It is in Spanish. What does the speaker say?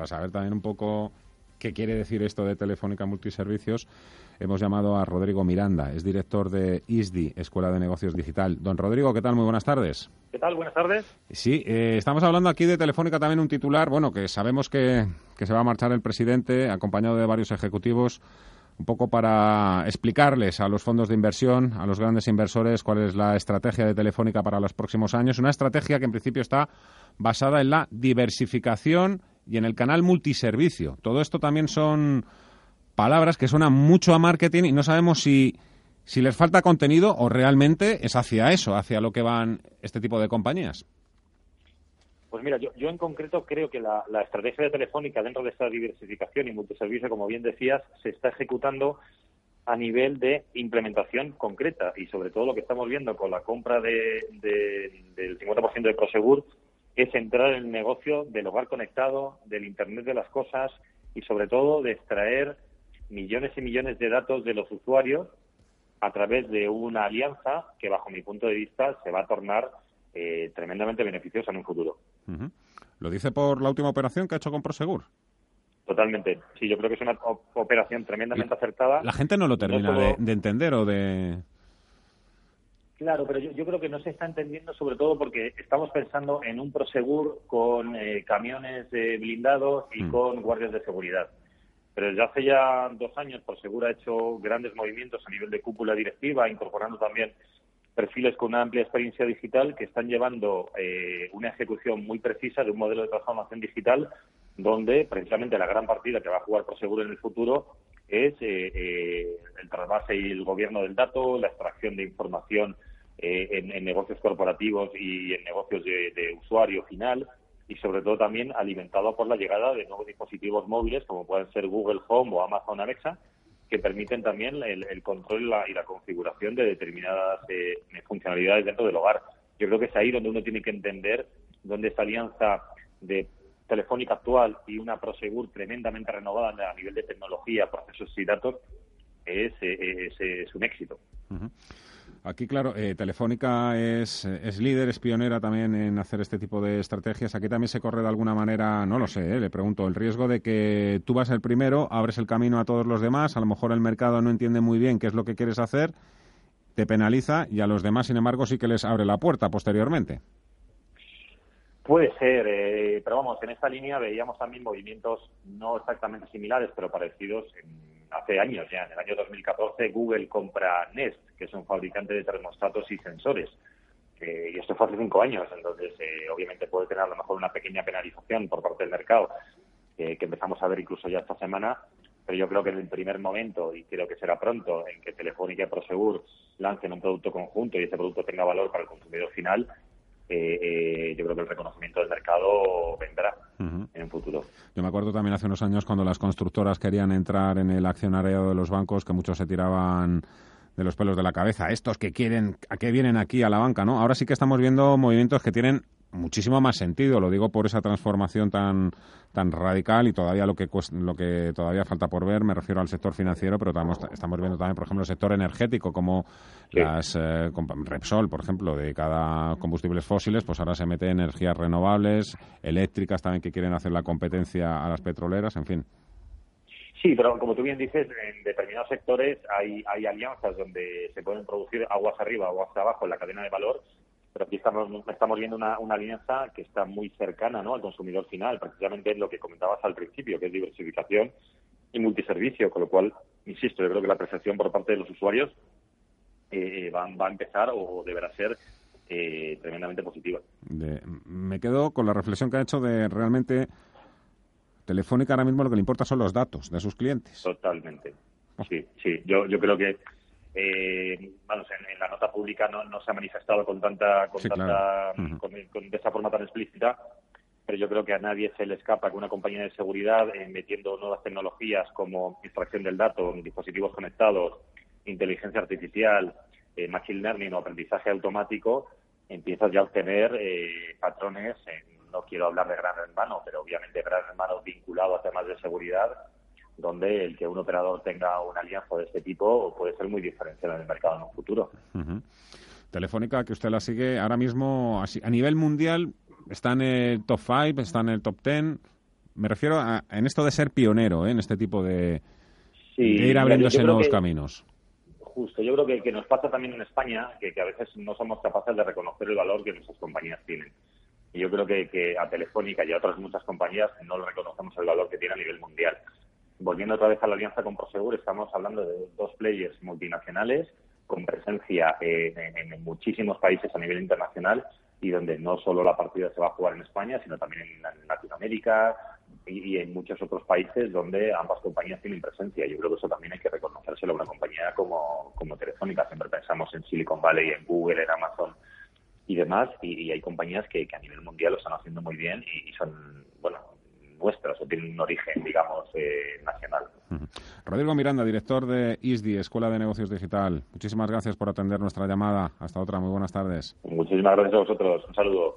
para saber también un poco qué quiere decir esto de Telefónica Multiservicios, hemos llamado a Rodrigo Miranda, es director de ISDI, Escuela de Negocios Digital. Don Rodrigo, ¿qué tal? Muy buenas tardes. ¿Qué tal? Buenas tardes. Sí, eh, estamos hablando aquí de Telefónica también un titular, bueno, que sabemos que, que se va a marchar el presidente, acompañado de varios ejecutivos, un poco para explicarles a los fondos de inversión, a los grandes inversores, cuál es la estrategia de Telefónica para los próximos años. Una estrategia que en principio está basada en la diversificación y en el canal multiservicio. Todo esto también son palabras que suenan mucho a marketing y no sabemos si, si les falta contenido o realmente es hacia eso, hacia lo que van este tipo de compañías. Pues mira, yo, yo en concreto creo que la, estrategia de Telefónica dentro de esta diversificación y multiservicio, como bien decías, se está ejecutando a nivel de implementación concreta y sobre todo lo que estamos viendo con la compra de, de, del 50% de Prosegur es entrar en el negocio del hogar conectado, del Internet de las cosas y sobre todo de extraer millones y millones de datos de los usuarios a través de una alianza que bajo mi punto de vista se va a tornar eh, tremendamente beneficiosa en un futuro. Uh -huh. ¿Lo dice por la última operación que ha hecho con Prosegur? Totalmente. Sí, yo creo que es una operación tremendamente acertada. La gente no lo termina no solo... de, de, entender o de... Claro, pero yo, yo, creo que no se está entendiendo sobre todo porque estamos pensando en un Prosegur con eh, camiones eh, blindados y mm. con guardias de seguridad. Pero desde hace ya dos años Prosegur ha hecho grandes movimientos a nivel de cúpula directiva, incorporando también perfiles con una amplia experiencia digital que están llevando eh, una ejecución muy precisa de un modelo de transformación digital donde precisamente la gran partida que va a jugar Prosegur en el futuro es eh, eh, el trasvase y el gobierno del dato, la extracción de información eh, en, negocios corporativos y en negocios de, usuario final y sobre todo también alimentado por la llegada de nuevos dispositivos móviles como pueden ser Google Home o Amazon Alexa que permiten también el, el control y la, y la, configuración de determinadas eh, funcionalidades dentro del hogar. Yo creo que es ahí donde uno tiene que entender dónde esta alianza de Telefónica actual y una Prosegur tremendamente renovada a nivel de tecnología, procesos y datos es, es, es un éxito. Aquí, claro, eh, Telefónica es, líder, es pionera también en hacer este tipo de estrategias. Aquí también se corre de alguna manera, no lo sé, eh, le pregunto, el riesgo de que tú vas el primero, abres el camino a todos los demás, a lo mejor el mercado no entiende muy bien qué es lo que quieres hacer, te penaliza y a los demás, sin embargo, sí que les abre la puerta posteriormente. Puede ser, eh, pero vamos, en esta línea veíamos también movimientos no exactamente similares, pero parecidos en hace años ya, en el año 2014, Google compra Nest, que es un fabricante de termostatos y sensores. Eh, y esto fue hace cinco años, entonces eh, obviamente puede tener a lo mejor una pequeña penalización por parte del mercado, eh, que empezamos a ver incluso ya esta semana, pero yo creo que en el primer momento, y creo que será pronto, en que Telefónica y Prosegur lancen un producto conjunto y ese producto tenga valor para el consumidor final, eh, yo creo que el reconocimiento del mercado vendrá uh -huh. en un futuro. Yo me acuerdo también hace unos años cuando las constructoras querían entrar en el accionariado de los bancos, que muchos se tiraban de los pelos de la cabeza. Estos que quieren, ¿a qué vienen aquí a la banca? ¿no? Ahora sí que estamos viendo movimientos que tienen muchísimo más sentido, lo digo por esa transformación tan tan radical y todavía lo que lo que todavía falta por ver, me refiero al sector financiero, pero estamos, estamos viendo también, por ejemplo, el sector energético como sí. las eh, Repsol, por ejemplo, de cada combustibles fósiles, pues ahora se mete energías renovables, eléctricas también que quieren hacer la competencia a las petroleras, en fin. Sí, pero como tú bien dices, en determinados sectores hay, hay alianzas donde se pueden producir aguas arriba, aguas abajo en la cadena de valor pero aquí estamos, viendo una, alianza que está muy cercana ¿no? al consumidor final, precisamente lo que comentabas al principio, que es diversificación y multiservicio, con lo cual, insisto, yo creo que la percepción por parte de los usuarios eh, va, a empezar o deberá ser eh, tremendamente positiva. Me quedo con la reflexión que ha hecho de realmente Telefónica ahora mismo lo que le importa son los datos de sus clientes. Totalmente. Sí, sí. Yo, yo creo que eh, vamos, en, en, la nota pública no, no, se ha manifestado con tanta, con sí, tanta, claro. uh -huh. con, con, de esa forma tan explícita, pero yo creo que a nadie se le escapa que una compañía de seguridad, eh, metiendo nuevas tecnologías como extracción del dato, dispositivos conectados, inteligencia artificial, eh, machine learning o aprendizaje automático, empiezas ya a obtener eh, patrones, no quiero hablar de gran hermano, pero obviamente gran hermano vinculado a temas de seguridad, donde el que un operador tenga una alianza de este tipo puede ser muy diferencial en el mercado en un futuro. Uh -huh. Telefónica, que usted la sigue ahora mismo a nivel mundial, está en el top 5, está en el top 10. me refiero a, en esto de ser pionero, ¿eh? en este tipo de, ir abriéndose nuevos caminos. Justo, yo creo que, nos pasa también en España que, a veces no somos capaces de reconocer el valor que nuestras compañías tienen. Y yo creo que, a Telefónica y a otras muchas compañías no le reconocemos el valor que tiene a nivel mundial. Volviendo otra vez a la alianza con Prosegur, estamos hablando de dos players multinacionales con presencia en, muchísimos países a nivel internacional y donde no solo la partida se va a jugar en España, sino también en, Latinoamérica y, en muchos otros países donde ambas compañías tienen presencia. Yo creo que eso también hay que reconocérselo a una compañía como, como Telefónica. Siempre pensamos en Silicon Valley, en Google, en Amazon y demás, y, hay compañías que, a nivel mundial lo están haciendo muy bien y, son, bueno, nuestras o tienen un origen, digamos, eh, nacional. Rodrigo Miranda, director de ISDI, Escuela de Negocios Digital. Muchísimas gracias por atender nuestra llamada. Hasta otra. Muy buenas tardes. Muchísimas gracias a vosotros. Un saludo.